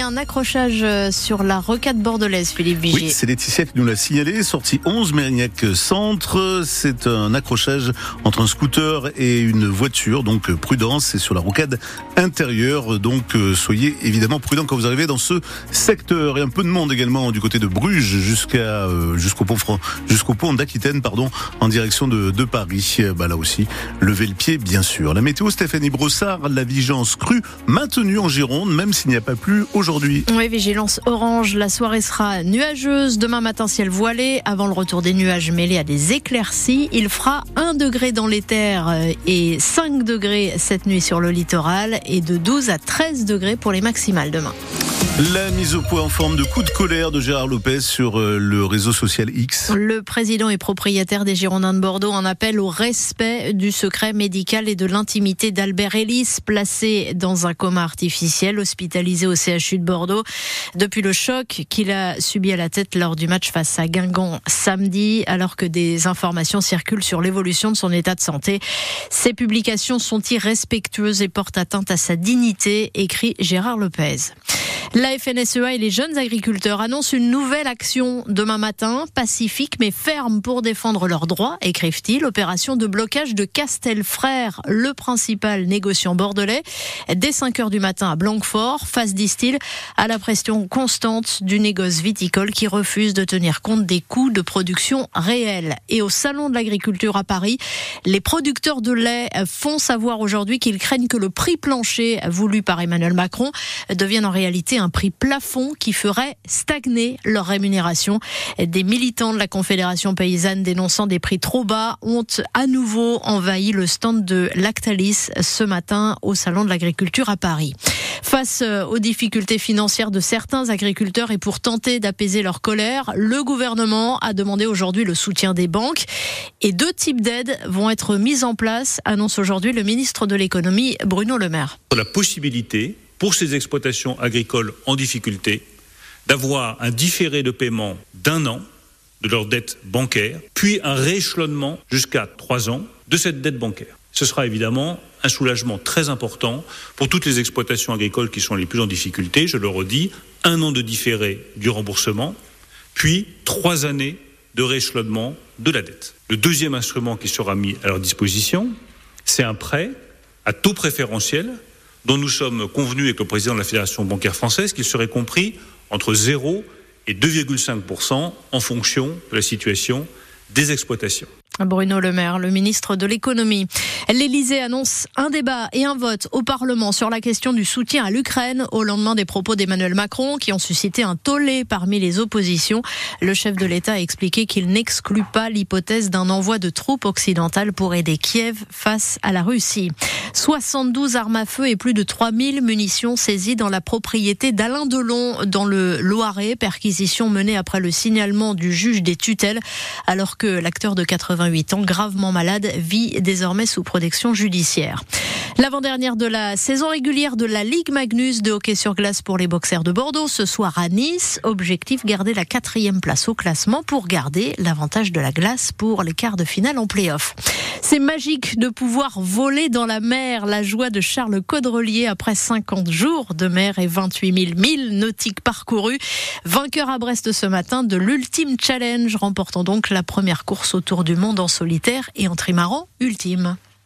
a un accrochage euh, sur la rocade bordelaise, Philippe Vigier. Oui, c'est Laetitia qui nous l'a signalé. Sortie 11, Mérignac Centre. C'est un accrochage entre un scooter et une voiture. Donc prudence, c'est sur la rocade intérieure. Donc soyez évidemment prudents quand vous arrivez dans ce secteur. Et un peu de monde également du côté de Bruges jusqu'à jusqu'au pont jusqu'au pont d'Aquitaine, pardon, en direction de, de Paris. Bah là aussi, levez le pied, bien sûr. La météo, Stéphanie Brossard, la vigilance crue maintenue en Gironde, même s'il n'y a pas aujourd'hui. Oui, vigilance orange. La soirée sera nuageuse. Demain matin, ciel voilé. Avant le retour des nuages mêlés à des éclaircies, il fera 1 degré dans les terres et 5 degrés cette nuit sur le littoral et de 12 à 13 degrés pour les maximales demain. La mise au point en forme de coup de colère de Gérard Lopez sur euh, le réseau social X. Le président et propriétaire des Girondins de Bordeaux en appelle au respect du secret médical et de l'intimité d'Albert Ellis, placé dans un coma artificiel, hospitalisé au CHU de Bordeaux depuis le choc qu'il a subi à la tête lors du match face à Guingamp samedi, alors que des informations circulent sur l'évolution de son état de santé. Ces publications sont irrespectueuses et portent atteinte à sa dignité, écrit Gérard Lopez. La FNSEA et les jeunes agriculteurs annoncent une nouvelle action demain matin, pacifique mais ferme pour défendre leurs droits, écrivent-ils. Opération de blocage de Castelfrère, le principal négociant bordelais, dès 5 heures du matin à Blanquefort, face, disent-ils, à la pression constante du négoce viticole qui refuse de tenir compte des coûts de production réels. Et au Salon de l'agriculture à Paris, les producteurs de lait font savoir aujourd'hui qu'ils craignent que le prix plancher voulu par Emmanuel Macron devienne en réalité un un prix plafond qui ferait stagner leur rémunération. Des militants de la Confédération paysanne dénonçant des prix trop bas ont à nouveau envahi le stand de Lactalis ce matin au Salon de l'agriculture à Paris. Face euh, aux difficultés financières de certains agriculteurs et pour tenter d'apaiser leur colère, le gouvernement a demandé aujourd'hui le soutien des banques et deux types d'aides vont être mises en place, annonce aujourd'hui le ministre de l'économie Bruno Le Maire. La possibilité pour ces exploitations agricoles en difficulté d'avoir un différé de paiement d'un an de leur dette bancaire, puis un rééchelonnement jusqu'à trois ans de cette dette bancaire. Ce sera évidemment un soulagement très important pour toutes les exploitations agricoles qui sont les plus en difficulté. Je le redis, un an de différé du remboursement, puis trois années de rééchelonnement de la dette. Le deuxième instrument qui sera mis à leur disposition, c'est un prêt à taux préférentiel dont nous sommes convenus avec le président de la Fédération bancaire française qu'il serait compris entre 0 et 2,5% en fonction de la situation des exploitations. Bruno Le Maire, le ministre de l'économie. L'Élysée annonce un débat et un vote au Parlement sur la question du soutien à l'Ukraine au lendemain des propos d'Emmanuel Macron qui ont suscité un tollé parmi les oppositions. Le chef de l'État a expliqué qu'il n'exclut pas l'hypothèse d'un envoi de troupes occidentales pour aider Kiev face à la Russie. 72 armes à feu et plus de 3000 munitions saisies dans la propriété d'Alain Delon dans le Loiret, perquisition menée après le signalement du juge des tutelles alors que l'acteur de 88 ans gravement malade vit désormais sous protection judiciaire. L'avant-dernière de la saison régulière de la Ligue Magnus de hockey sur glace pour les boxeurs de Bordeaux ce soir à Nice. Objectif garder la quatrième place au classement pour garder l'avantage de la glace pour les quarts de finale en play-off. C'est magique de pouvoir voler dans la mer. La joie de Charles Caudrelier après 50 jours de mer et 28 000 milles nautiques parcourus. Vainqueur à Brest ce matin de l'Ultime Challenge, remportant donc la première course autour du monde en solitaire et en trimaran ultime.